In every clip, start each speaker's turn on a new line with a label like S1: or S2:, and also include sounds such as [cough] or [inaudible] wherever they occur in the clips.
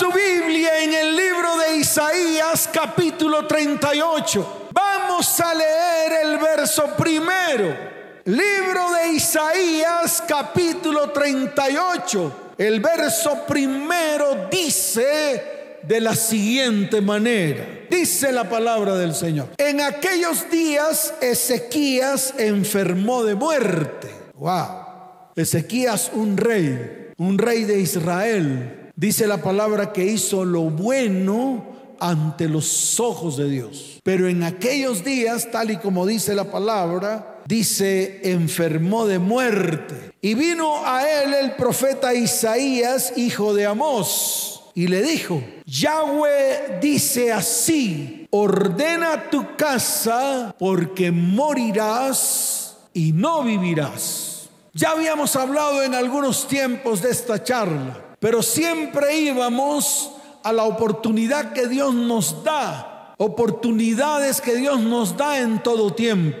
S1: su Biblia en el libro de Isaías capítulo 38. Vamos a leer el verso primero. Libro de Isaías capítulo 38. El verso primero dice de la siguiente manera. Dice la palabra del Señor. En aquellos días Ezequías enfermó de muerte. Wow. Ezequías un rey, un rey de Israel Dice la palabra que hizo lo bueno ante los ojos de Dios. Pero en aquellos días, tal y como dice la palabra, dice, enfermó de muerte. Y vino a él el profeta Isaías, hijo de Amós, y le dijo, Yahweh dice así, ordena tu casa porque morirás y no vivirás. Ya habíamos hablado en algunos tiempos de esta charla pero siempre íbamos a la oportunidad que Dios nos da, oportunidades que Dios nos da en todo tiempo.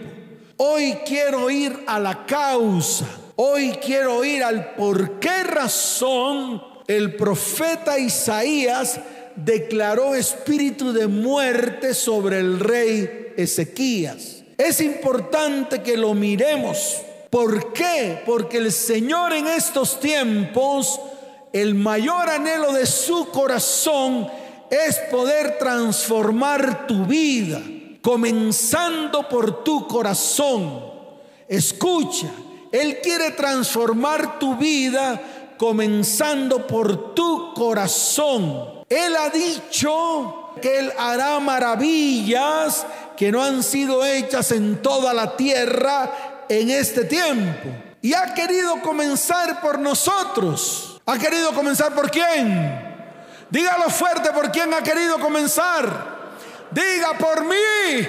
S1: Hoy quiero ir a la causa, hoy quiero ir al por qué razón el profeta Isaías declaró espíritu de muerte sobre el rey Ezequías. Es importante que lo miremos. ¿Por qué? Porque el Señor en estos tiempos el mayor anhelo de su corazón es poder transformar tu vida, comenzando por tu corazón. Escucha, Él quiere transformar tu vida comenzando por tu corazón. Él ha dicho que Él hará maravillas que no han sido hechas en toda la tierra en este tiempo. Y ha querido comenzar por nosotros. ¿Ha querido comenzar por quién? Dígalo fuerte por quién ha querido comenzar. Diga por mí.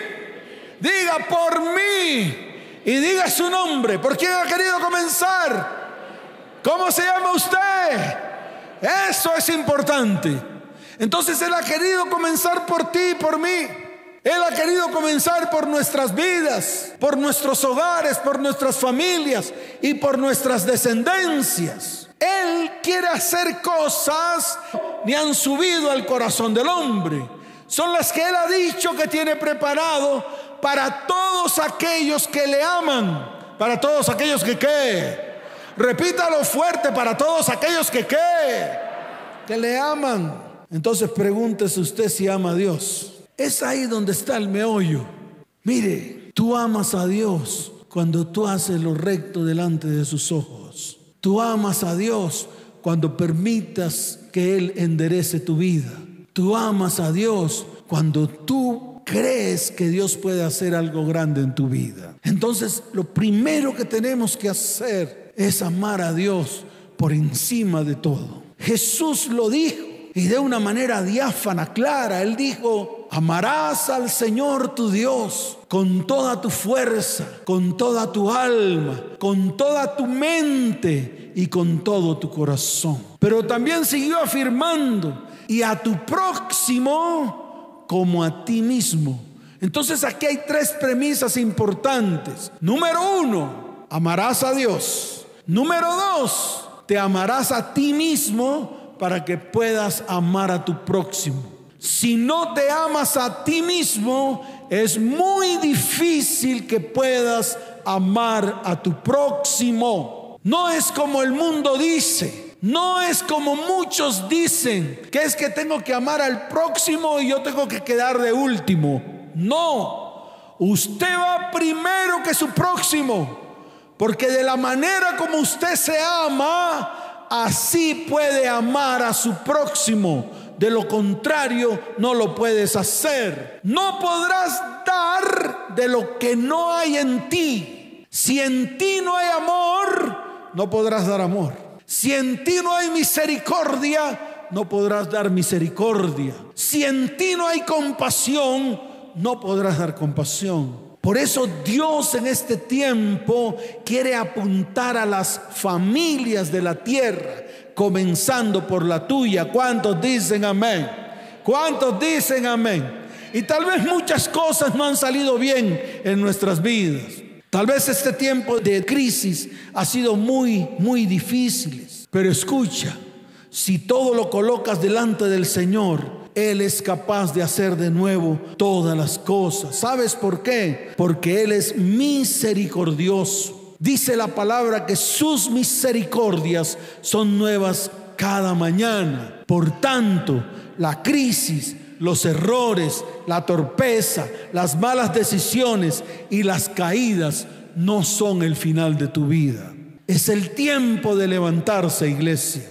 S1: Diga por mí. Y diga su nombre. ¿Por quién ha querido comenzar? ¿Cómo se llama usted? Eso es importante. Entonces Él ha querido comenzar por ti y por mí. Él ha querido comenzar por nuestras vidas, por nuestros hogares, por nuestras familias y por nuestras descendencias. Él quiere hacer cosas ni han subido al corazón del hombre. Son las que Él ha dicho que tiene preparado para todos aquellos que le aman. Para todos aquellos que qué. Repítalo fuerte, para todos aquellos que qué. Que le aman. Entonces pregúntese usted si ama a Dios. Es ahí donde está el meollo. Mire, tú amas a Dios cuando tú haces lo recto delante de sus ojos. Tú amas a Dios cuando permitas que Él enderece tu vida. Tú amas a Dios cuando tú crees que Dios puede hacer algo grande en tu vida. Entonces, lo primero que tenemos que hacer es amar a Dios por encima de todo. Jesús lo dijo y de una manera diáfana, clara. Él dijo, amarás al Señor tu Dios con toda tu fuerza, con toda tu alma, con toda tu mente y con todo tu corazón. Pero también siguió afirmando, y a tu próximo como a ti mismo. Entonces aquí hay tres premisas importantes. Número uno, amarás a Dios. Número dos, te amarás a ti mismo para que puedas amar a tu próximo. Si no te amas a ti mismo, es muy difícil que puedas amar a tu próximo. No es como el mundo dice. No es como muchos dicen, que es que tengo que amar al próximo y yo tengo que quedar de último. No, usted va primero que su próximo, porque de la manera como usted se ama, así puede amar a su próximo. De lo contrario, no lo puedes hacer. No podrás dar de lo que no hay en ti. Si en ti no hay amor, no podrás dar amor. Si en ti no hay misericordia, no podrás dar misericordia. Si en ti no hay compasión, no podrás dar compasión. Por eso Dios en este tiempo quiere apuntar a las familias de la tierra, comenzando por la tuya. ¿Cuántos dicen amén? ¿Cuántos dicen amén? Y tal vez muchas cosas no han salido bien en nuestras vidas. Tal vez este tiempo de crisis ha sido muy, muy difícil. Pero escucha, Si todo lo colocas delante del Señor, Él es capaz de hacer de nuevo todas las cosas. ¿Sabes por qué? Porque Él es misericordioso. Dice la palabra que sus misericordias son nuevas cada mañana. Por tanto, la crisis, los errores, la torpeza, las malas decisiones y las caídas no son el final de tu vida. Es el tiempo de levantarse, iglesia.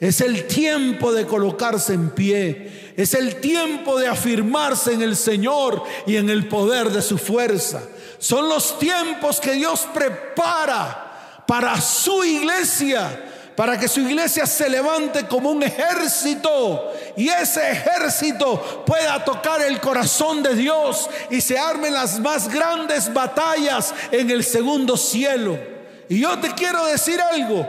S1: Es el tiempo de colocarse en pie. Es el tiempo de afirmarse en el Señor y en el poder de su fuerza. Son los tiempos que Dios prepara para su iglesia para que su iglesia se levante como un ejército y ese ejército pueda tocar el corazón de Dios y se armen las más grandes batallas en el segundo cielo. Y yo te quiero decir algo,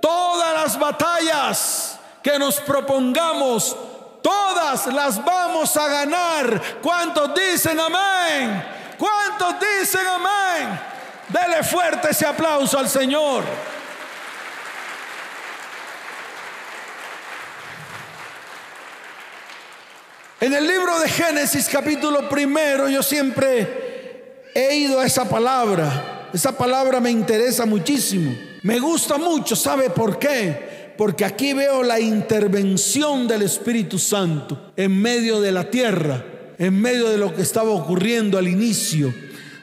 S1: todas las batallas que nos propongamos, todas las vamos a ganar. ¿Cuántos dicen amén? ¿Cuántos dicen amén? Dele fuerte ese aplauso al Señor. En el libro de Génesis capítulo primero yo siempre he ido a esa palabra. Esa palabra me interesa muchísimo. Me gusta mucho. ¿Sabe por qué? Porque aquí veo la intervención del Espíritu Santo en medio de la tierra, en medio de lo que estaba ocurriendo al inicio.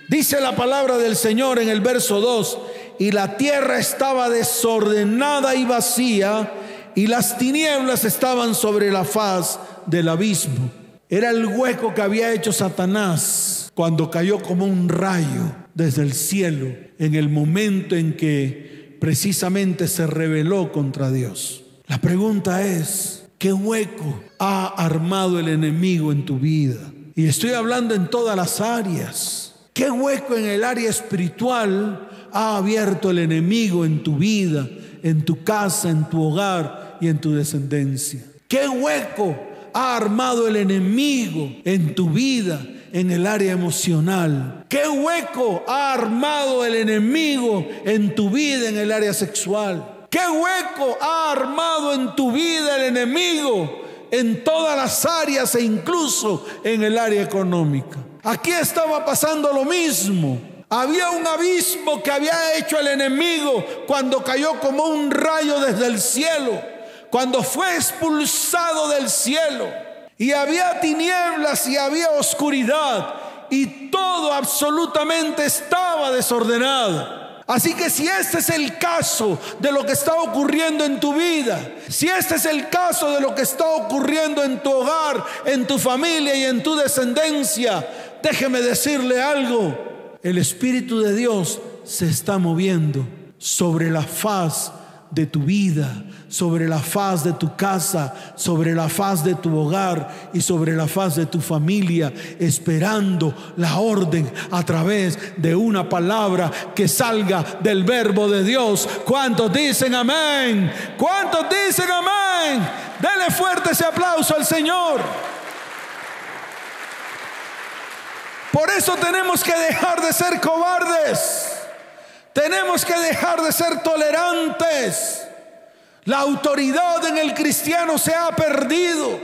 S1: Dice la palabra del Señor en el verso 2, y la tierra estaba desordenada y vacía, y las tinieblas estaban sobre la faz del abismo. Era el hueco que había hecho Satanás cuando cayó como un rayo desde el cielo en el momento en que precisamente se rebeló contra Dios. La pregunta es, ¿qué hueco ha armado el enemigo en tu vida? Y estoy hablando en todas las áreas. ¿Qué hueco en el área espiritual ha abierto el enemigo en tu vida, en tu casa, en tu hogar y en tu descendencia? ¿Qué hueco ha armado el enemigo en tu vida, en el área emocional? ¿Qué hueco ha armado el enemigo en tu vida, en el área sexual? ¿Qué hueco ha armado en tu vida el enemigo en todas las áreas e incluso en el área económica? Aquí estaba pasando lo mismo. Había un abismo que había hecho el enemigo cuando cayó como un rayo desde el cielo cuando fue expulsado del cielo y había tinieblas y había oscuridad y todo absolutamente estaba desordenado. Así que si este es el caso de lo que está ocurriendo en tu vida, si este es el caso de lo que está ocurriendo en tu hogar, en tu familia y en tu descendencia, déjeme decirle algo, el Espíritu de Dios se está moviendo sobre la faz de tu vida, sobre la faz de tu casa, sobre la faz de tu hogar y sobre la faz de tu familia, esperando la orden a través de una palabra que salga del verbo de Dios. ¿Cuántos dicen amén? ¿Cuántos dicen amén? Dele fuerte ese aplauso al Señor. Por eso tenemos que dejar de ser cobardes. Tenemos que dejar de ser tolerantes. La autoridad en el cristiano se ha perdido.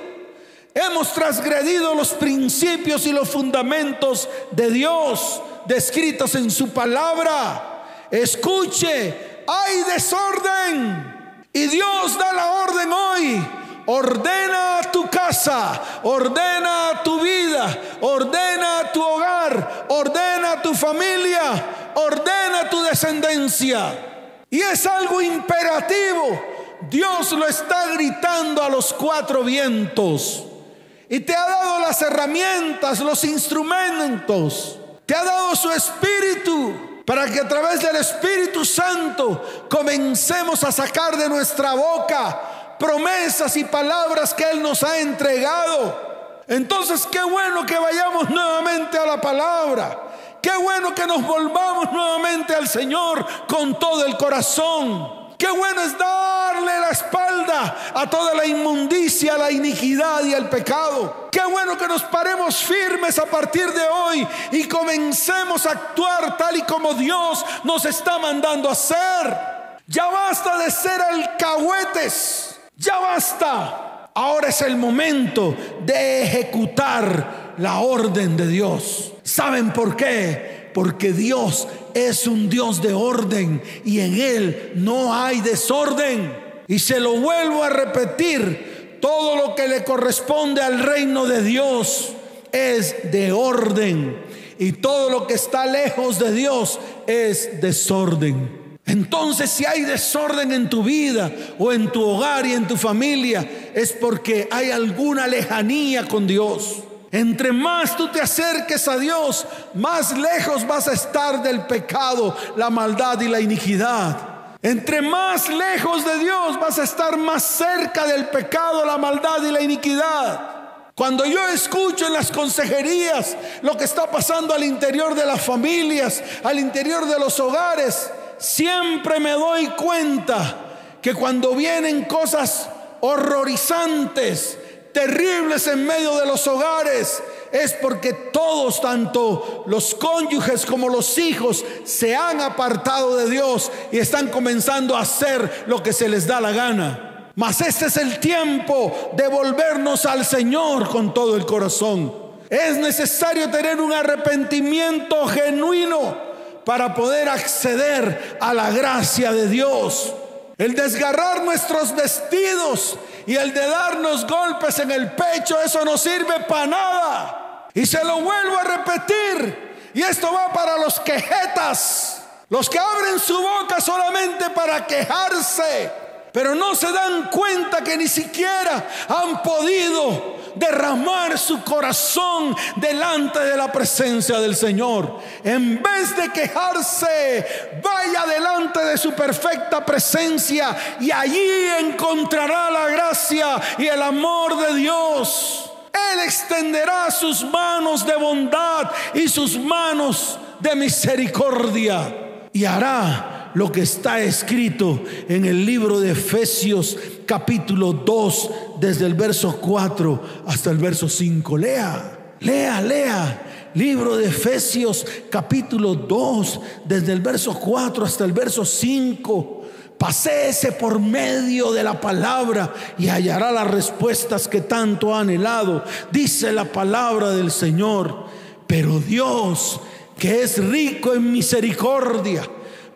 S1: Hemos transgredido los principios y los fundamentos de Dios descritos en su palabra. Escuche, hay desorden. Y Dios da la orden hoy. Ordena tu casa, ordena tu vida, ordena tu hogar, ordena tu familia, ordena tu descendencia. Y es algo imperativo. Dios lo está gritando a los cuatro vientos. Y te ha dado las herramientas, los instrumentos. Te ha dado su espíritu para que a través del Espíritu Santo comencemos a sacar de nuestra boca promesas y palabras que Él nos ha entregado. Entonces, qué bueno que vayamos nuevamente a la palabra. Qué bueno que nos volvamos nuevamente al Señor con todo el corazón. Qué bueno es darle la espalda a toda la inmundicia, la iniquidad y el pecado. Qué bueno que nos paremos firmes a partir de hoy y comencemos a actuar tal y como Dios nos está mandando a hacer. Ya basta de ser alcahuetes. Ya basta. Ahora es el momento de ejecutar la orden de Dios. ¿Saben por qué? Porque Dios es un Dios de orden y en Él no hay desorden. Y se lo vuelvo a repetir, todo lo que le corresponde al reino de Dios es de orden y todo lo que está lejos de Dios es desorden. Entonces si hay desorden en tu vida o en tu hogar y en tu familia, es porque hay alguna lejanía con Dios. Entre más tú te acerques a Dios, más lejos vas a estar del pecado, la maldad y la iniquidad. Entre más lejos de Dios vas a estar más cerca del pecado, la maldad y la iniquidad. Cuando yo escucho en las consejerías lo que está pasando al interior de las familias, al interior de los hogares, siempre me doy cuenta que cuando vienen cosas horrorizantes, terribles en medio de los hogares, es porque todos, tanto los cónyuges como los hijos, se han apartado de Dios y están comenzando a hacer lo que se les da la gana. Mas este es el tiempo de volvernos al Señor con todo el corazón. Es necesario tener un arrepentimiento genuino para poder acceder a la gracia de Dios. El desgarrar nuestros vestidos y el de darnos golpes en el pecho, eso no sirve para nada. Y se lo vuelvo a repetir. Y esto va para los quejetas, los que abren su boca solamente para quejarse, pero no se dan cuenta que ni siquiera han podido derramar su corazón delante de la presencia del Señor. En vez de quejarse, vaya delante de su perfecta presencia y allí encontrará la gracia y el amor de Dios. Él extenderá sus manos de bondad y sus manos de misericordia y hará lo que está escrito en el libro de Efesios capítulo 2, desde el verso 4 hasta el verso 5. Lea, lea, lea. Libro de Efesios capítulo 2, desde el verso 4 hasta el verso 5. Paséese por medio de la palabra y hallará las respuestas que tanto ha anhelado. Dice la palabra del Señor. Pero Dios, que es rico en misericordia,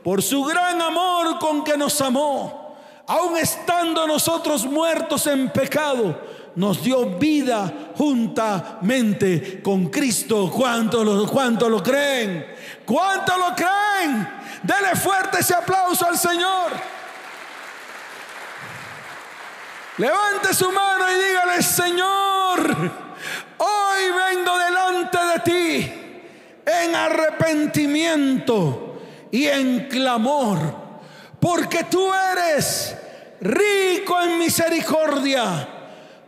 S1: por su gran amor con que nos amó, aun estando nosotros muertos en pecado, nos dio vida juntamente con Cristo. ¿Cuánto lo, cuánto lo creen? ¿Cuánto lo creen? Dele fuerte ese aplauso al Señor. Levante su mano y dígale, Señor, hoy vengo delante de ti en arrepentimiento y en clamor, porque tú eres rico en misericordia,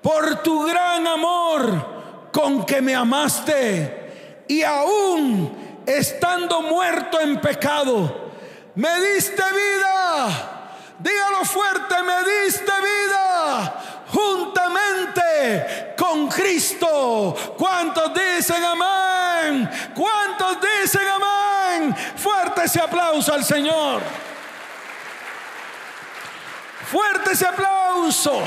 S1: por tu gran amor con que me amaste, y aún estando muerto en pecado, me diste vida. Dígalo fuerte, me diste vida juntamente con Cristo. ¿Cuántos dicen amén? ¿Cuántos dicen amén? Fuerte ese aplauso al Señor. Fuerte ese aplauso.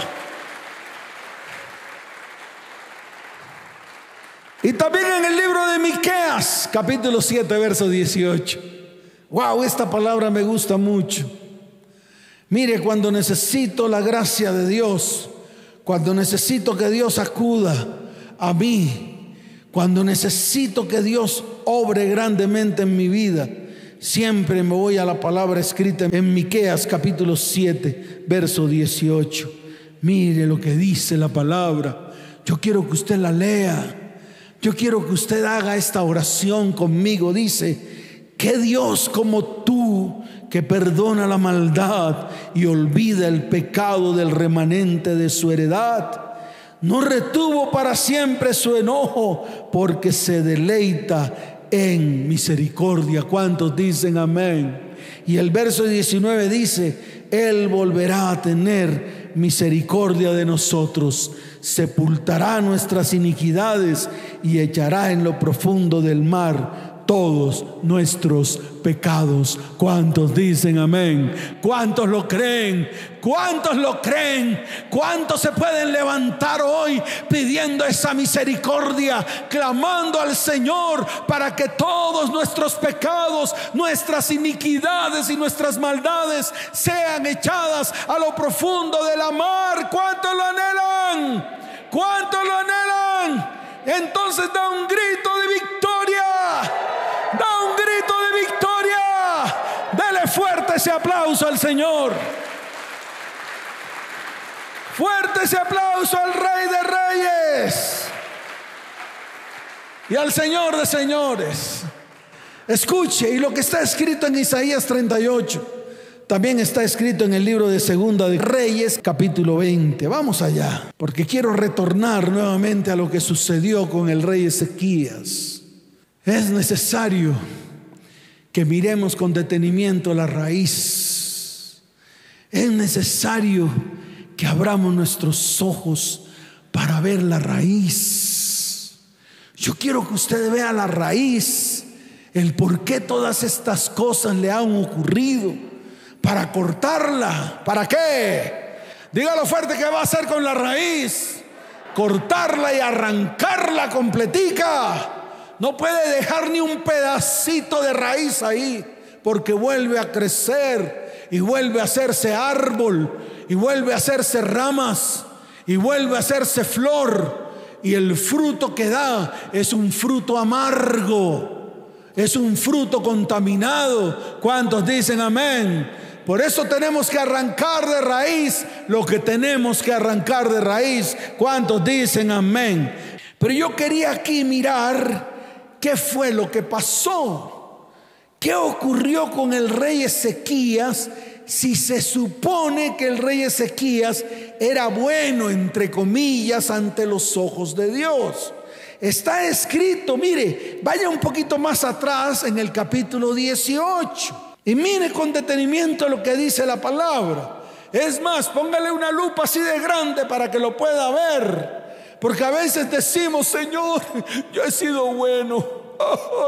S1: Y también en el libro de Miqueas, capítulo 7, verso 18. Wow, esta palabra me gusta mucho. Mire, cuando necesito la gracia de Dios, cuando necesito que Dios acuda a mí, cuando necesito que Dios obre grandemente en mi vida, siempre me voy a la palabra escrita en Miqueas capítulo 7, verso 18. Mire lo que dice la palabra. Yo quiero que usted la lea. Yo quiero que usted haga esta oración conmigo. Dice, que Dios como tú que perdona la maldad y olvida el pecado del remanente de su heredad. No retuvo para siempre su enojo porque se deleita en misericordia. ¿Cuántos dicen amén? Y el verso 19 dice, Él volverá a tener misericordia de nosotros, sepultará nuestras iniquidades y echará en lo profundo del mar todos nuestros pecados. ¿Cuántos dicen amén? ¿Cuántos lo creen? ¿Cuántos lo creen? ¿Cuántos se pueden levantar hoy pidiendo esa misericordia, clamando al Señor para que todos nuestros pecados, nuestras iniquidades y nuestras maldades sean echadas a lo profundo de la mar? ¿Cuántos lo anhelan? ¿Cuántos lo anhelan? Entonces da un grito de victoria. Ese aplauso al Señor. Fuerte ese aplauso al Rey de Reyes y al Señor de Señores. Escuche, y lo que está escrito en Isaías 38 también está escrito en el libro de Segunda de Reyes, capítulo 20. Vamos allá, porque quiero retornar nuevamente a lo que sucedió con el rey Ezequías. Es necesario que miremos con detenimiento la raíz. Es necesario que abramos nuestros ojos para ver la raíz. Yo quiero que usted vea la raíz, el por qué todas estas cosas le han ocurrido para cortarla. ¿Para qué? Dígalo fuerte que va a hacer con la raíz. Cortarla y arrancarla completica. No puede dejar ni un pedacito de raíz ahí, porque vuelve a crecer y vuelve a hacerse árbol y vuelve a hacerse ramas y vuelve a hacerse flor. Y el fruto que da es un fruto amargo, es un fruto contaminado. ¿Cuántos dicen amén? Por eso tenemos que arrancar de raíz lo que tenemos que arrancar de raíz. ¿Cuántos dicen amén? Pero yo quería aquí mirar qué fue lo que pasó. ¿Qué ocurrió con el rey Ezequías si se supone que el rey Ezequías era bueno, entre comillas, ante los ojos de Dios? Está escrito, mire, vaya un poquito más atrás en el capítulo 18. Y mire con detenimiento lo que dice la palabra. Es más, póngale una lupa así de grande para que lo pueda ver. Porque a veces decimos, Señor, yo he sido bueno.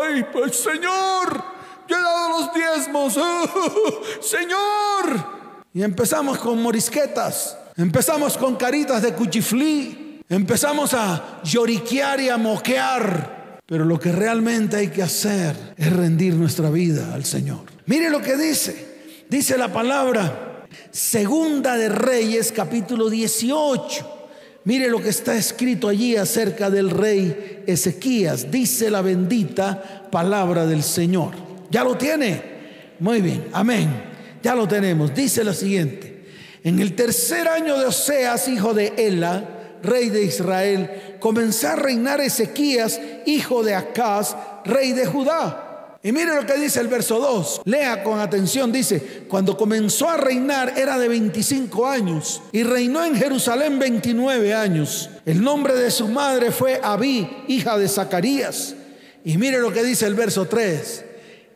S1: Ay, pues Señor, yo he dado los diezmos. [laughs] Señor. Y empezamos con morisquetas. Empezamos con caritas de cuchiflí. Empezamos a lloriquear y a moquear. Pero lo que realmente hay que hacer es rendir nuestra vida al Señor. Mire lo que dice. Dice la palabra Segunda de Reyes capítulo 18. Mire lo que está escrito allí acerca del rey Ezequías. Dice la bendita palabra del Señor. ¿Ya lo tiene? Muy bien, amén. Ya lo tenemos. Dice lo siguiente. En el tercer año de Oseas, hijo de Ela, rey de Israel, comenzó a reinar Ezequías, hijo de Acaz, rey de Judá. Y mire lo que dice el verso 2. Lea con atención. Dice, cuando comenzó a reinar era de 25 años y reinó en Jerusalén 29 años. El nombre de su madre fue Abí, hija de Zacarías. Y mire lo que dice el verso 3.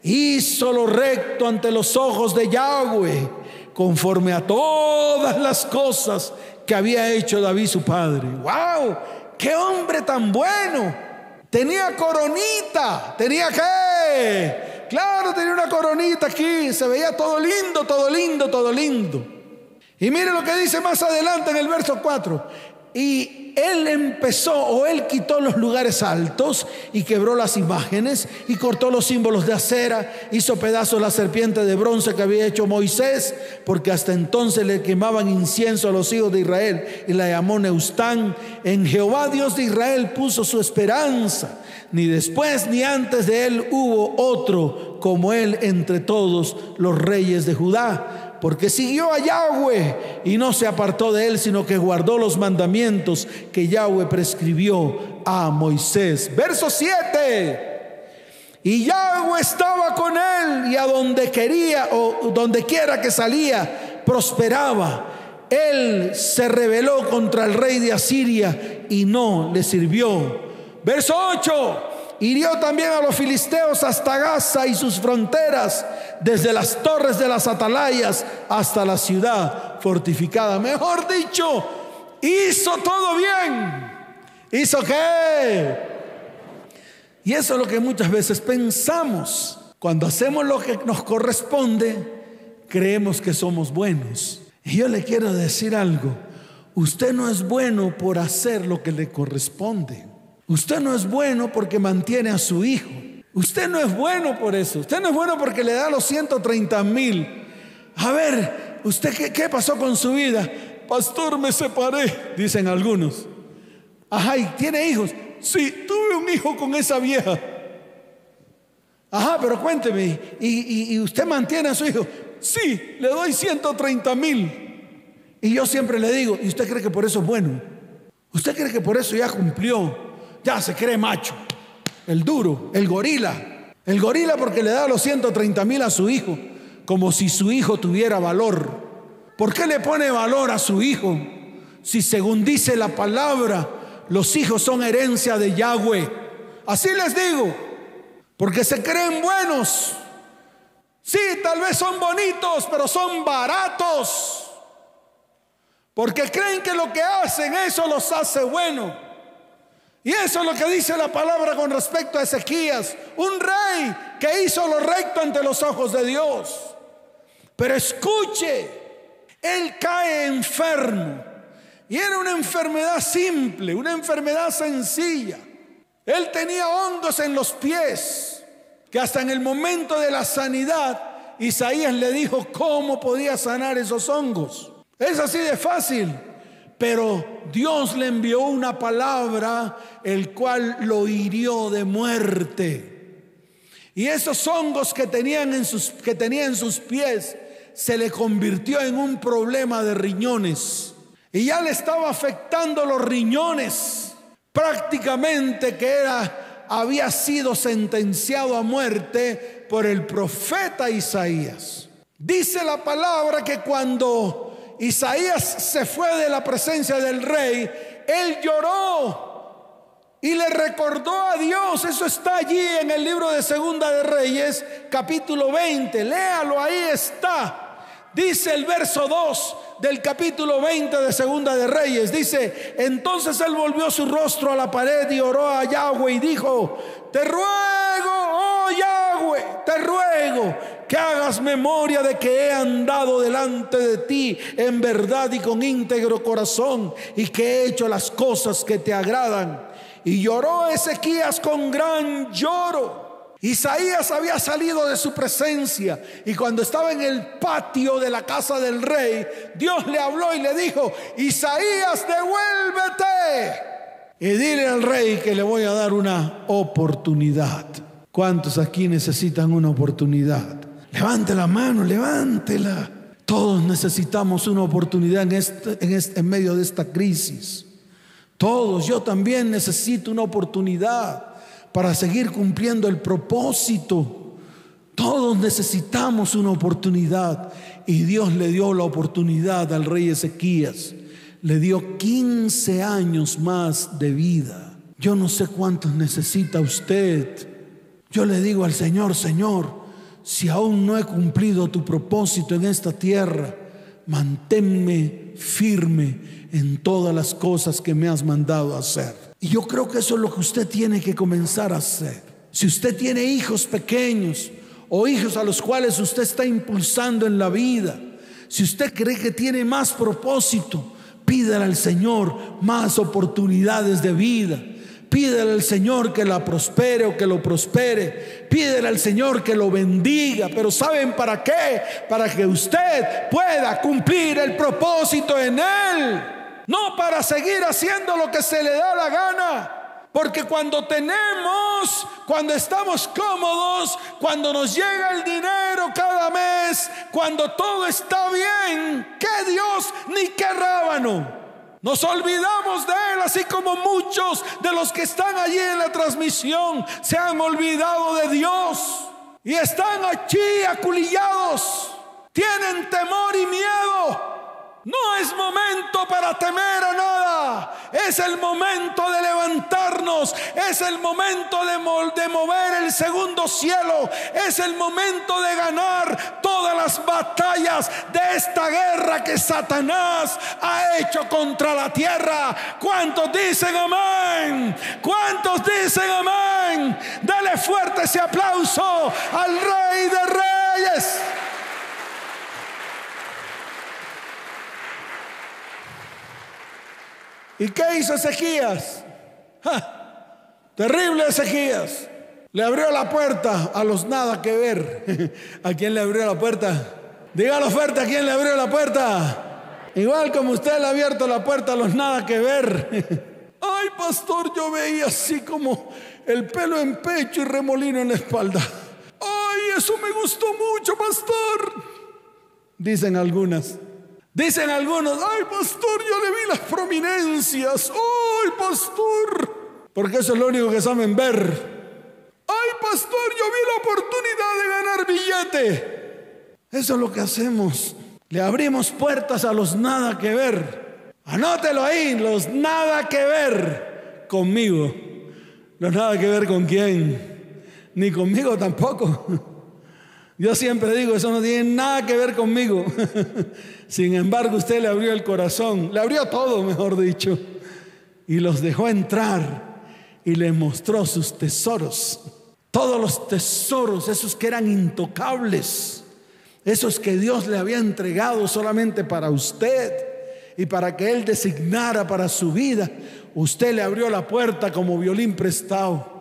S1: Hizo lo recto ante los ojos de Yahweh, conforme a todas las cosas que había hecho David su padre. ¡Wow! ¡Qué hombre tan bueno! Tenía coronita, tenía qué. Claro, tenía una coronita aquí, se veía todo lindo, todo lindo, todo lindo. Y mire lo que dice más adelante en el verso 4. Y él empezó o él quitó los lugares altos y quebró las imágenes y cortó los símbolos de acera, hizo pedazos la serpiente de bronce que había hecho Moisés, porque hasta entonces le quemaban incienso a los hijos de Israel y la llamó Neustán. En Jehová Dios de Israel puso su esperanza. Ni después ni antes de él hubo otro como él entre todos los reyes de Judá porque siguió a Yahweh y no se apartó de él, sino que guardó los mandamientos que Yahweh prescribió a Moisés. Verso 7. Y Yahweh estaba con él y a donde quería o donde quiera que salía, prosperaba. Él se rebeló contra el rey de Asiria y no le sirvió. Verso 8. Hirió también a los filisteos hasta Gaza y sus fronteras, desde las torres de las atalayas hasta la ciudad fortificada. Mejor dicho, hizo todo bien. ¿Hizo qué? Y eso es lo que muchas veces pensamos. Cuando hacemos lo que nos corresponde, creemos que somos buenos. Y yo le quiero decir algo. Usted no es bueno por hacer lo que le corresponde. Usted no es bueno porque mantiene a su hijo. Usted no es bueno por eso. Usted no es bueno porque le da los 130 mil. A ver, ¿usted qué, qué pasó con su vida? Pastor, me separé, dicen algunos. Ajá, ¿y tiene hijos? Sí, tuve un hijo con esa vieja. Ajá, pero cuénteme, ¿y, usted mantiene a su hijo? Sí, le doy 130 mil. Y yo siempre le digo, ¿y usted cree que por eso es bueno? ¿Usted cree que por eso ya cumplió? Ya se cree macho, el duro, el gorila. El gorila porque le da los 130 mil a su hijo, como si su hijo tuviera valor. ¿Por qué le pone valor a su hijo? Si según dice la palabra, los hijos son herencia de Yahweh. Así les digo, porque se creen buenos. Sí, tal vez son bonitos, pero son baratos. Porque creen que lo que hacen, eso los hace bueno. Y eso es lo que dice la palabra con respecto a Ezequías, un rey que hizo lo recto ante los ojos de Dios. Pero escuche, él cae enfermo. Y era una enfermedad simple, una enfermedad sencilla. Él tenía hongos en los pies, que hasta en el momento de la sanidad, Isaías le dijo cómo podía sanar esos hongos. Es así de fácil. Pero Dios le envió una palabra, el cual lo hirió de muerte. Y esos hongos que, tenían en sus, que tenía en sus pies se le convirtió en un problema de riñones. Y ya le estaba afectando los riñones. Prácticamente que era, había sido sentenciado a muerte por el profeta Isaías. Dice la palabra que cuando Isaías se fue de la presencia del rey, él lloró y le recordó a Dios. Eso está allí en el libro de Segunda de Reyes, capítulo 20. Léalo, ahí está. Dice el verso 2 del capítulo 20 de Segunda de Reyes. Dice, entonces él volvió su rostro a la pared y oró a Yahweh y dijo, te ruego, oh Yahweh, te ruego que hagas memoria de que he andado delante de ti en verdad y con íntegro corazón y que he hecho las cosas que te agradan. Y lloró Ezequías con gran lloro Isaías había salido de su presencia y cuando estaba en el patio de la casa del rey, Dios le habló y le dijo, Isaías, devuélvete. Y dile al rey que le voy a dar una oportunidad. ¿Cuántos aquí necesitan una oportunidad? Levante la mano, levántela. Todos necesitamos una oportunidad en, este, este, en medio de esta crisis. Todos, yo también necesito una oportunidad para seguir cumpliendo el propósito. Todos necesitamos una oportunidad y Dios le dio la oportunidad al rey Ezequías. Le dio 15 años más de vida. Yo no sé cuántos necesita usted. Yo le digo al Señor, Señor, si aún no he cumplido tu propósito en esta tierra, manténme firme en todas las cosas que me has mandado hacer. Y yo creo que eso es lo que usted tiene que comenzar a hacer. Si usted tiene hijos pequeños o hijos a los cuales usted está impulsando en la vida, si usted cree que tiene más propósito, pídale al Señor más oportunidades de vida. Pídele al Señor que la prospere o que lo prospere. Pídele al Señor que lo bendiga. Pero ¿saben para qué? Para que usted pueda cumplir el propósito en Él. No para seguir haciendo lo que se le da la gana. Porque cuando tenemos, cuando estamos cómodos, cuando nos llega el dinero cada mes, cuando todo está bien, que Dios ni qué rábano. Nos olvidamos de Él, así como muchos de los que están allí en la transmisión se han olvidado de Dios y están allí aculillados, tienen temor y miedo No es momento para temer a nada. Es el momento de levantarnos. Es el momento de, mover el segundo cielo. Es el momento de ganar todas las batallas de esta guerra que Satanás ha hecho contra la tierra. ¿Cuántos dicen amén? ¿Cuántos dicen amén? Dale fuerte ese aplauso al Rey de Reyes. ¿Y qué hizo Ezequías? Terrible Ezequías. Le abrió la puerta a los nada que ver. [laughs] ¿A quién le abrió la puerta? Dígalo fuerte, ¿a quién le abrió la puerta? Igual como usted le ha abierto la puerta a los nada que ver. [laughs] Ay, pastor, yo veía así como el pelo en pecho y remolino en la espalda. Ay, eso me gustó mucho, pastor. Dicen algunas. Dicen algunos, ay pastor, yo le vi las prominencias, ay pastor, porque eso es lo único que saben ver. Ay pastor, yo vi la oportunidad de ganar billete. Eso es lo que hacemos. Le abrimos puertas a los nada que ver. Anótelo ahí, los nada que ver conmigo. Los nada que ver con quién. Ni conmigo tampoco. [laughs] Yo siempre digo, eso no tiene nada que ver conmigo. [laughs] Sin embargo, usted le abrió el corazón, le abrió todo, mejor dicho, y los dejó entrar y le mostró sus tesoros. Todos los tesoros, esos que eran intocables, esos que Dios le había entregado solamente para usted y para que Él designara para su vida. Usted le abrió la puerta como violín prestado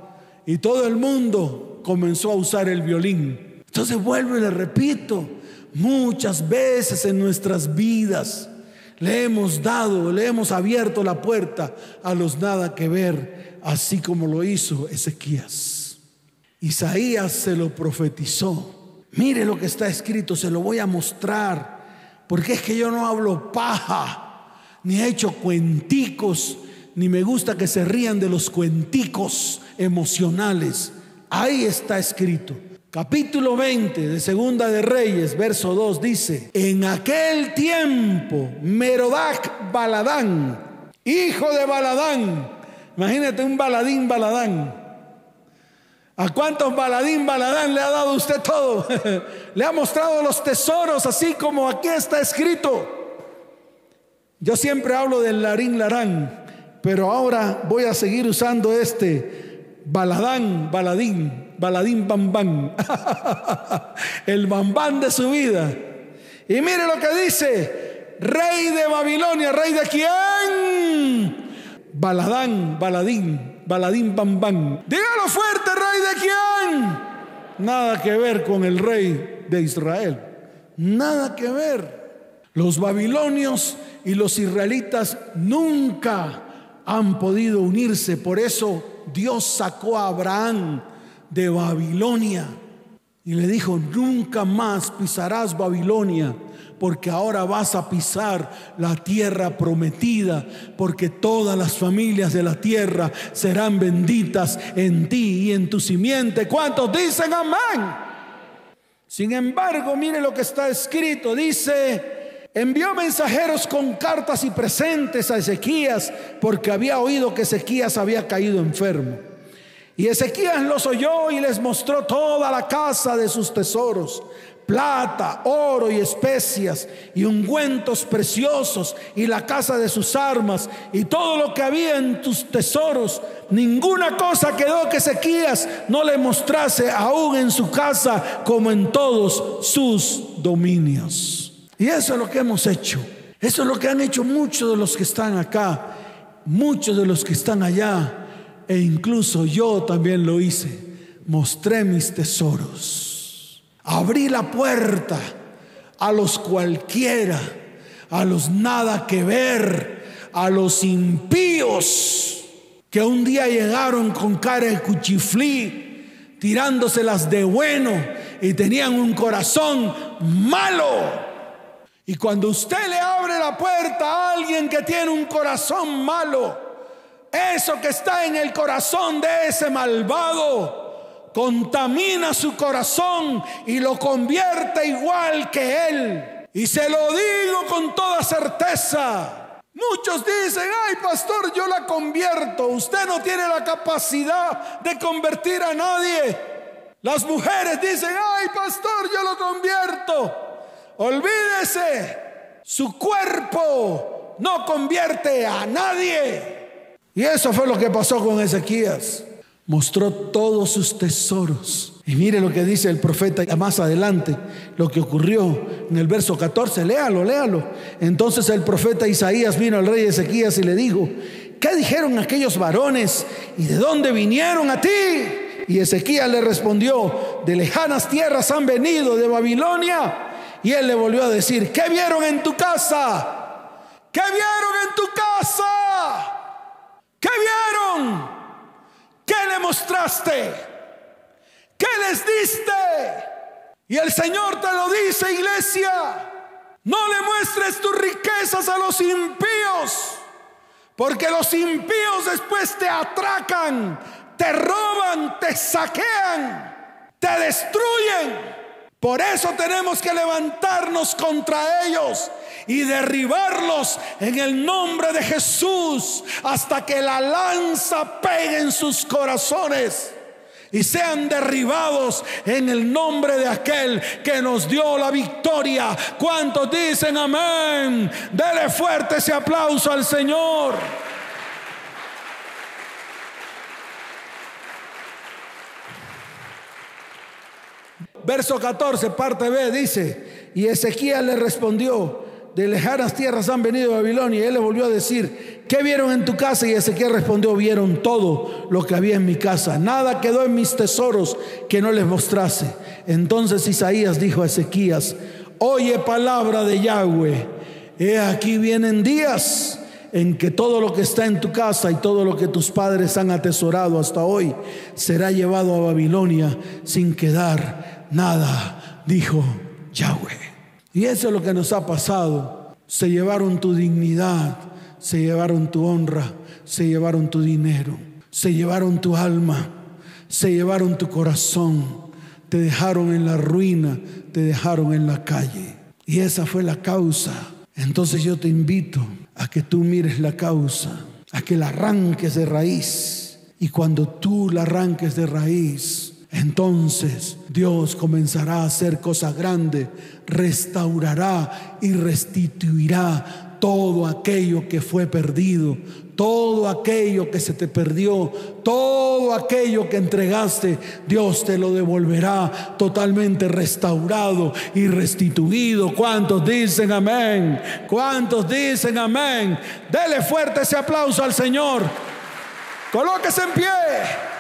S1: y todo el mundo comenzó a usar el violín. Entonces vuelvo y le repito, muchas veces en nuestras vidas le hemos dado, le hemos abierto la puerta a los nada que ver, así como lo hizo Ezequías. Isaías se lo profetizó. Mire lo que está escrito, se lo voy a mostrar, porque es que yo no hablo paja, ni he hecho cuenticos, ni me gusta que se rían de los cuenticos emocionales. Ahí está escrito. Capítulo 20 de Segunda de Reyes, verso 2 dice, en aquel tiempo Merodac Baladán, hijo de Baladán, imagínate un baladín Baladán. ¿A cuántos baladín Baladán le ha dado usted todo? [laughs] le ha mostrado los tesoros así como aquí está escrito. Yo siempre hablo del larín larán, pero ahora voy a seguir usando este baladán, baladín baladín bambán, [laughs] el bambán de su vida. Y mire lo que dice, rey de Babilonia, rey de quién? Baladán, baladín, baladín bambán. Dígalo fuerte, rey de quién? Nada que ver con el rey de Israel. Nada que ver. Los babilonios y los israelitas nunca han podido unirse. Por eso Dios sacó a Abraham de Babilonia. Y le dijo, nunca más pisarás Babilonia, porque ahora vas a pisar la tierra prometida, porque todas las familias de la tierra serán benditas en ti y en tu simiente. ¿Cuántos dicen amén? Sin embargo, mire lo que está escrito. Dice, envió mensajeros con cartas y presentes a Ezequías, porque había oído que Ezequías había caído enfermo. Y Ezequías los oyó y les mostró toda la casa de sus tesoros, plata, oro y especias, y ungüentos preciosos, y la casa de sus armas, y todo lo que había en tus tesoros. Ninguna cosa quedó que Ezequías no le mostrase aún en su casa como en todos sus dominios. Y eso es lo que hemos hecho. Eso es lo que han hecho muchos de los que están acá, muchos de los que están allá e incluso yo también lo hice. Mostré mis tesoros. Abrí la puerta a los cualquiera, a los nada que ver, a los impíos que un día llegaron con cara de cuchiflí, tirándoselas de bueno y tenían un corazón malo. Y cuando usted le abre la puerta a alguien que tiene un corazón malo, eso que está en el corazón de ese malvado contamina su corazón y lo convierte igual que él. Y se lo digo con toda certeza. Muchos dicen, ay pastor, yo la convierto. Usted no tiene la capacidad de convertir a nadie. Las mujeres dicen, ay pastor, yo lo convierto. Olvídese, su cuerpo no convierte a nadie. Y eso fue lo que pasó con Ezequías. Mostró todos sus tesoros y mire lo que dice el profeta más adelante, lo que ocurrió en el verso 14, léalo, léalo. Entonces el profeta Isaías vino al rey Ezequías y le dijo, ¿qué dijeron aquellos varones y de dónde vinieron a ti? Y Ezequías le respondió, de lejanas tierras han venido, de Babilonia. Y él le volvió a decir, ¿qué vieron en tu casa? ¿Qué vieron en tu casa? ¿Qué vieron? ¿Qué le mostraste? ¿Qué les diste? Y el Señor te lo dice, iglesia. No le muestres tus riquezas a los impíos, porque los impíos después te atracan, te roban, te saquean, te destruyen. Por eso tenemos que levantarnos contra ellos y derribarlos en el nombre de Jesús hasta que la lanza pegue en sus corazones y sean derribados en el nombre de aquel que nos dio la victoria. ¿Cuántos dicen amén? Dele fuerte ese aplauso al Señor. Verso 14, parte B, dice, y Ezequiel le respondió, de lejanas tierras han venido de Babilonia. Y él le volvió a decir, ¿qué vieron en tu casa? Y Ezequiel respondió, vieron todo lo que había en mi casa. Nada quedó en mis tesoros que no les mostrase. Entonces Isaías dijo a Ezequías, oye palabra de Yahweh, he aquí vienen días en que todo lo que está en tu casa y todo lo que tus padres han atesorado hasta hoy será llevado a Babilonia sin quedar nada, dijo Yahweh. Y eso es lo que nos ha pasado. Se llevaron tu dignidad, se llevaron tu honra, se llevaron tu dinero, se llevaron tu alma, se llevaron tu corazón, te dejaron en la ruina, te dejaron en la calle. Y esa fue la causa. Entonces yo te invito a que tú mires la causa, a que la arranques de raíz. Y cuando tú la arranques de raíz, entonces Dios comenzará a hacer cosas grandes, restaurará y restituirá todo aquello que fue perdido, todo aquello que se te perdió, todo aquello que entregaste, Dios te lo devolverá totalmente restaurado y restituido. ¿Cuántos dicen amén? ¿Cuántos dicen amén? Dele fuerte ese aplauso al Señor. Colóquese en pie.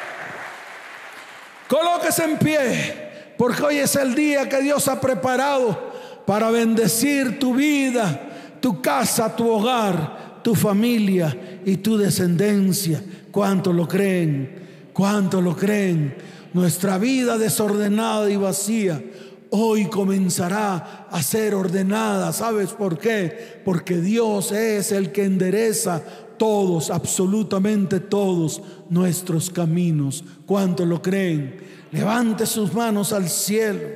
S1: Colóquese en pie, porque hoy es el día que Dios ha preparado para bendecir tu vida, tu casa, tu hogar, tu familia y tu descendencia. ¿Cuánto lo creen? ¿Cuánto lo creen? Nuestra vida desordenada y vacía hoy comenzará a ser ordenada. ¿Sabes por qué? Porque Dios es el que endereza todos, absolutamente todos nuestros caminos. ¿Cuánto lo creen? Levante sus manos al cielo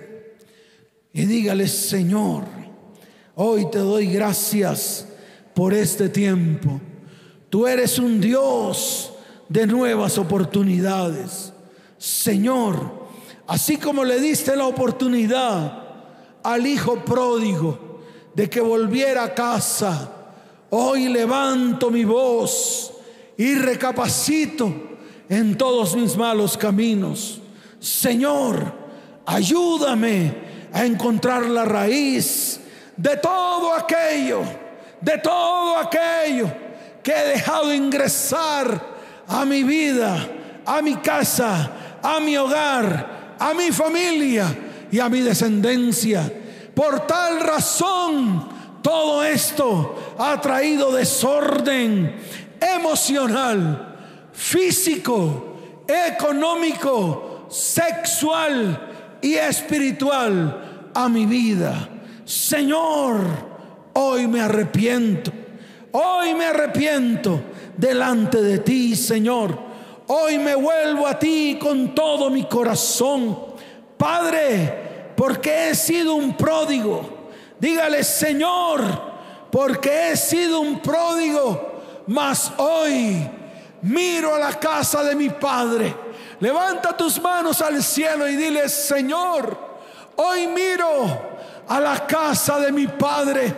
S1: y dígale, Señor, hoy te doy gracias por este tiempo. Tú eres un Dios de nuevas oportunidades. Señor, así como le diste la oportunidad al hijo pródigo de que volviera a casa, Hoy levanto mi voz y recapacito en todos mis malos caminos. Señor, ayúdame a encontrar la raíz de todo aquello, de todo aquello que he dejado ingresar a mi vida, a mi casa, a mi hogar, a mi familia y a mi descendencia. Por tal razón, todo esto ha traído desorden emocional, físico, económico, sexual y espiritual a mi vida. Señor, hoy me arrepiento. Hoy me arrepiento delante de ti, Señor. Hoy me vuelvo a ti con todo mi corazón. Padre, porque he sido un pródigo Dígale, Señor, porque he sido un pródigo, mas hoy miro a la casa de mi Padre. Levanta tus manos al cielo y dile, Señor, hoy miro a la casa de mi Padre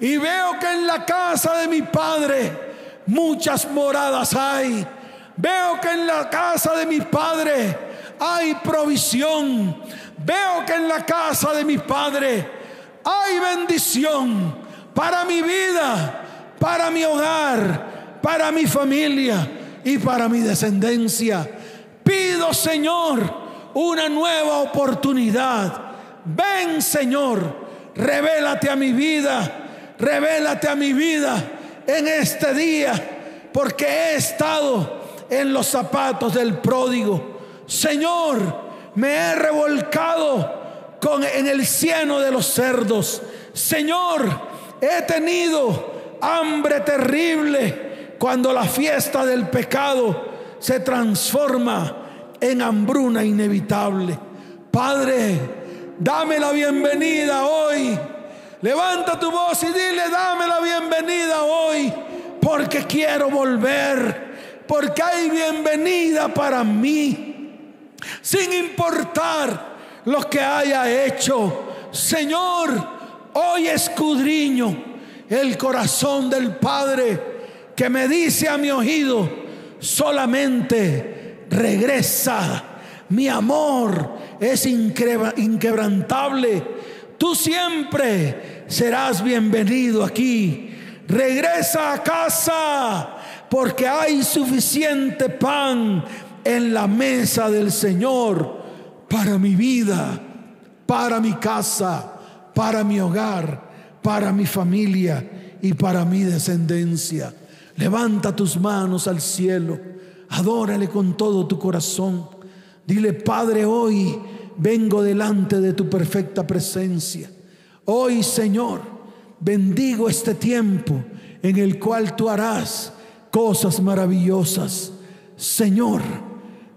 S1: y veo que en la casa de mi Padre muchas moradas hay. Veo que en la casa de mi Padre hay provisión. Veo que en la casa de mi Padre hay bendición para mi vida, para mi hogar, para mi familia y para mi descendencia. Señor, una nueva oportunidad. Ven, Señor, revélate a mi vida, revélate a mi vida en este día, porque he estado en los zapatos del pródigo. Señor, me he revolcado en el cieno de los cerdos. Señor, he tenido hambre terrible cuando la fiesta del pecado se transforma en hambruna inevitable. Padre, dame la bienvenida hoy. Levanta tu voz y dile, dame la bienvenida hoy, porque quiero volver, porque hay bienvenida para mí, sin importar lo que haya hecho. Señor, hoy escudriño el corazón del Padre que me dice a mi oído, solamente regresa, mi amor es inquebrantable, tú siempre serás bienvenido aquí, regresa a casa, porque hay suficiente pan en la mesa del Señor para mi vida, para mi casa, para mi hogar, para mi familia y para mi descendencia. Levanta tus manos al cielo, adórale con todo tu corazón. Dile, Padre, hoy vengo delante de tu perfecta presencia. Hoy, Señor, bendigo este tiempo en el cual tú harás cosas maravillosas. Señor,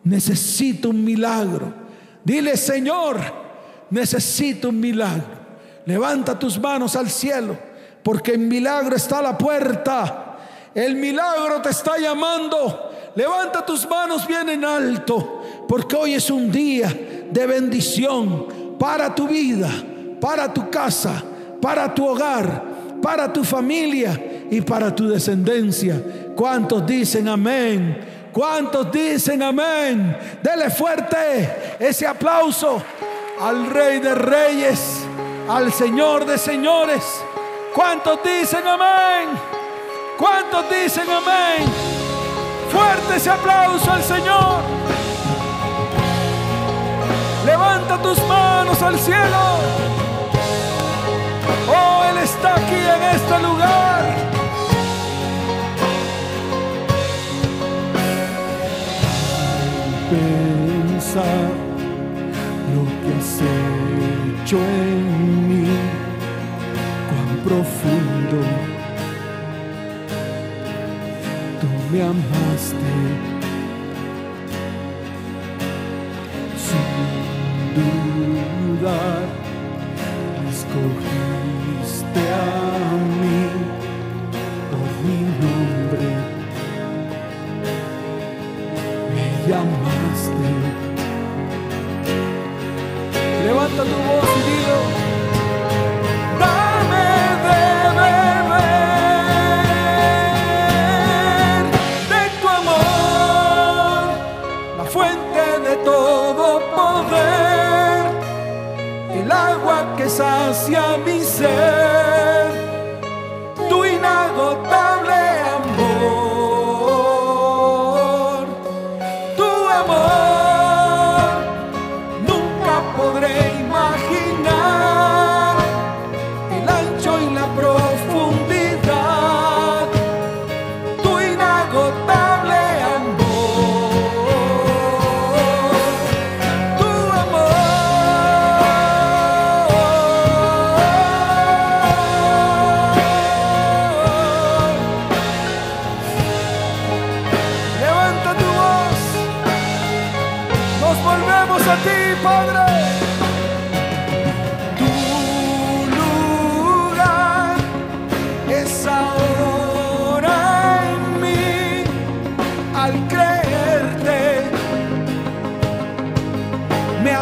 S1: necesito un milagro. Dile, Señor, necesito un milagro. Levanta tus manos al cielo, porque en milagro está la puerta. El milagro te está llamando. Levanta tus manos bien en alto, porque hoy es un día de bendición para tu vida, para tu casa, para tu hogar, para tu familia y para tu descendencia. ¿Cuántos dicen amén? ¿Cuántos dicen amén? Dele fuerte ese aplauso al Rey de Reyes, al Señor de Señores. ¿Cuántos dicen amén? ¿Cuántos dicen amén? Fuerte ese aplauso al Señor. Levanta tus manos al cielo. Oh, Él está aquí en este lugar.
S2: Lo que has hecho me amaste. Sin dudar, escogiste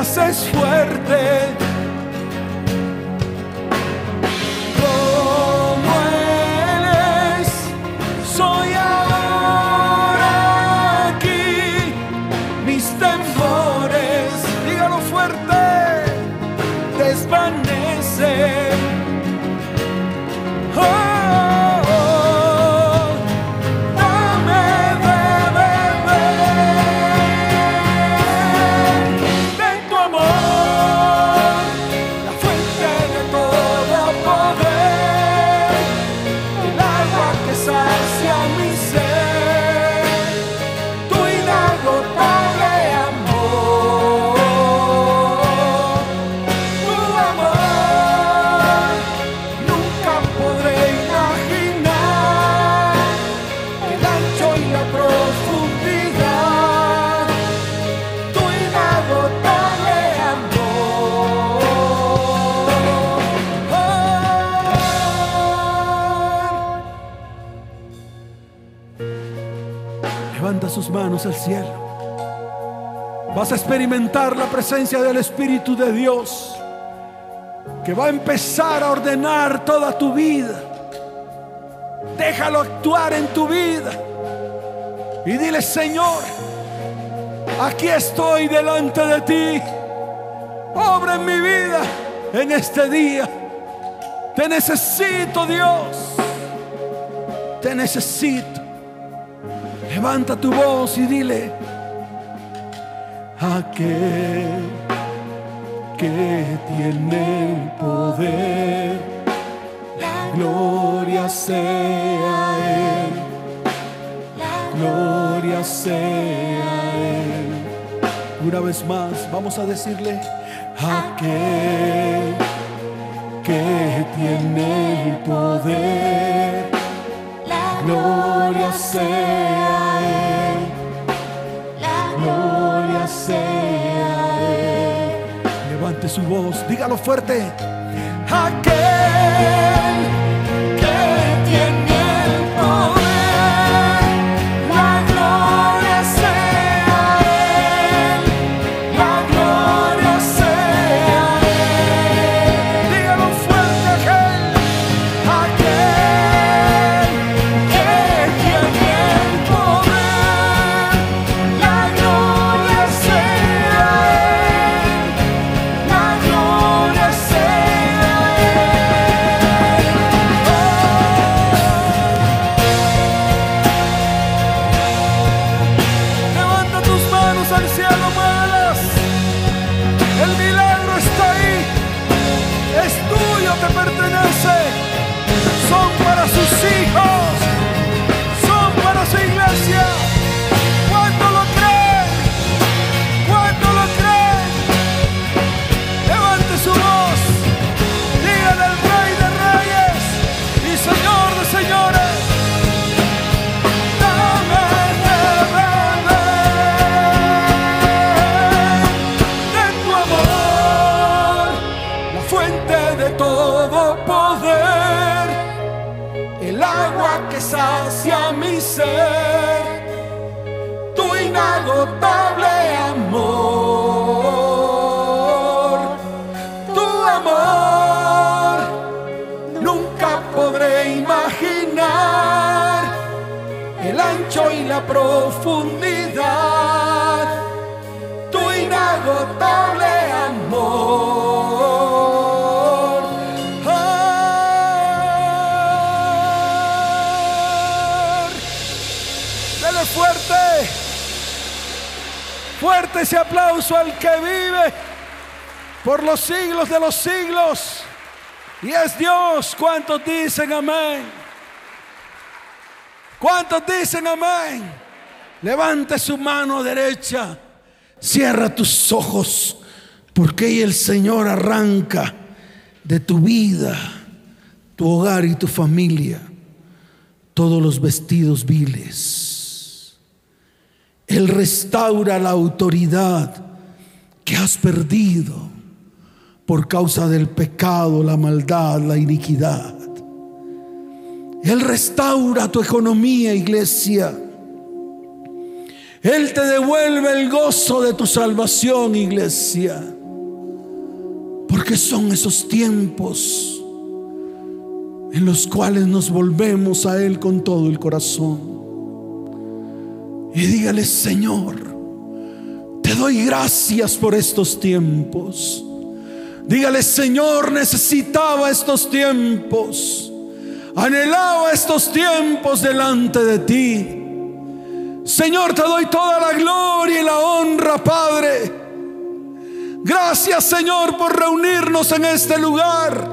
S2: haces fuerte.
S1: Cielo. Vas a experimentar la presencia del Espíritu de Dios que va a empezar a ordenar toda tu vida. Déjalo actuar en tu vida. Y dile, Señor, aquí estoy delante de ti. Obra en mi vida en este día. Te necesito, Dios. Te necesito. Levanta tu voz y dile, aquel que tiene el poder, la gloria sea Él, la gloria sea Él. Una vez más, vamos a decirle, aquel que tiene el poder, la gloria sea su voz, dígalo fuerte. Aquel El ese aplauso al que vive por los siglos de los siglos. Y es Dios, ¿cuántos dicen amén? ¿Cuántos dicen amén? Levante su mano derecha, cierra tus ojos, porque el Señor arranca de tu vida, tu hogar y tu familia todos los vestidos viles. Él restaura la autoridad que has perdido por causa del pecado, la maldad, la iniquidad. Él restaura tu economía, iglesia. Él te devuelve el gozo de tu salvación, iglesia. Porque son esos tiempos en los cuales nos volvemos a Él con todo el corazón. Y dígale, Señor, te doy gracias por estos tiempos. Dígale, Señor, necesitaba estos tiempos. Anhelaba estos tiempos delante de ti. Señor, te doy toda la gloria y la honra, Padre. Gracias, Señor, por reunirnos en este lugar.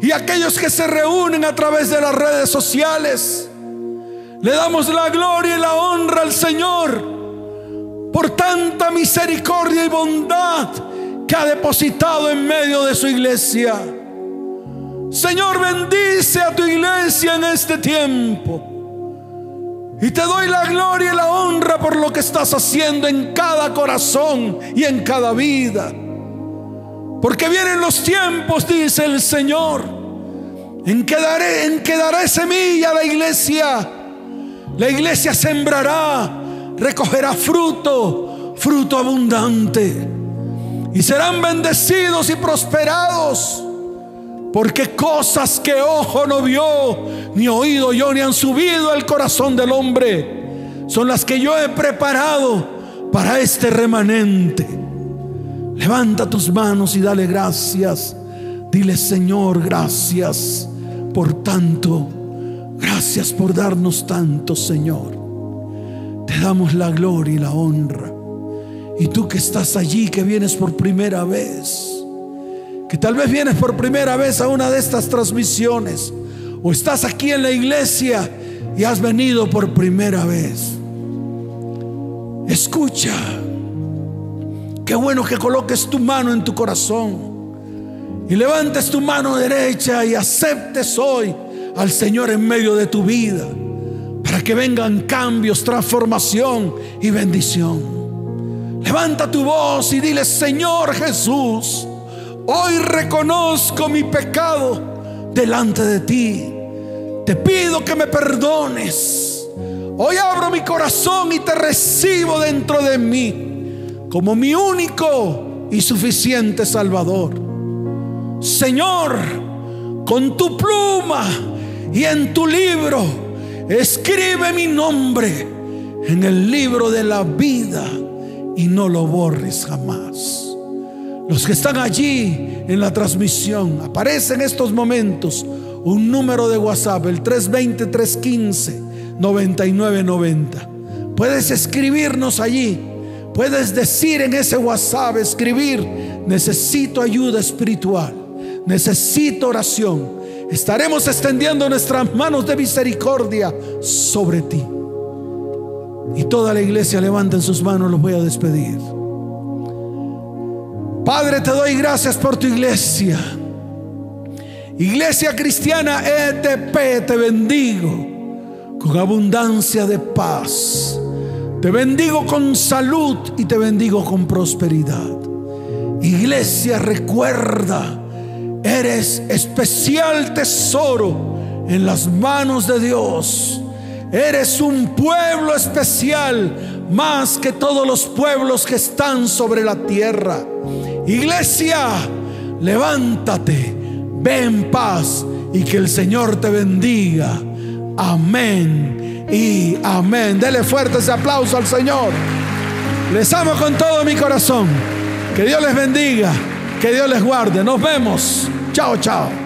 S1: Y aquellos que se reúnen a través de las redes sociales. Le damos la gloria y la honra al Señor por tanta misericordia y bondad que ha depositado en medio de su iglesia. Señor, bendice a tu iglesia en este tiempo. Y te doy la gloria y la honra por lo que estás haciendo en cada corazón y en cada vida. Porque vienen los tiempos, dice el Señor, en que daré, en que daré semilla a la iglesia. La iglesia sembrará, recogerá fruto, fruto abundante. Y serán bendecidos y prosperados porque cosas que ojo no vio, ni oído yo, ni han subido al corazón del hombre, son las que yo he preparado para este remanente. Levanta tus manos y dale gracias. Dile, Señor, gracias por tanto. Gracias por darnos tanto, Señor. Te damos la gloria y la honra. Y tú que estás allí, que vienes por primera vez que tal vez vienes por primera vez a una de estas transmisiones o estás aquí en la iglesia y has venido por primera vez. Escucha, qué bueno que coloques tu mano en tu corazón y levantes tu mano derecha y aceptes hoy al Señor en medio de tu vida para que vengan cambios, transformación y bendición. Levanta tu voz y dile, Señor Jesús, Hoy reconozco mi pecado delante de ti. Te pido que me perdones. Hoy abro mi corazón y te recibo dentro de mí como mi único y suficiente Salvador. Señor, con tu pluma y en tu libro, escribe mi nombre en el libro de la vida y no lo borres jamás. Los que están allí en la transmisión, aparece en estos momentos un número de WhatsApp, el 320-315-9990. Puedes escribirnos allí. Puedes decir en ese WhatsApp, escribir, necesito ayuda espiritual, necesito oración. Estaremos extendiendo nuestras manos de misericordia sobre ti. Y toda la iglesia levanta en sus manos, los voy a despedir. Padre, te doy gracias por tu iglesia. Iglesia cristiana ETP, te bendigo con abundancia de paz. Te bendigo con salud y te bendigo con prosperidad. Iglesia, recuerda, eres especial tesoro en las manos de Dios. Eres un pueblo especial más que todos los pueblos que están sobre la tierra. Iglesia, levántate, ve en paz y que el Señor te bendiga. Amén y amén. Dele fuerte ese aplauso al Señor. Les amo con todo mi corazón. Que Dios les bendiga, que Dios les guarde. Nos vemos. Chao, chao.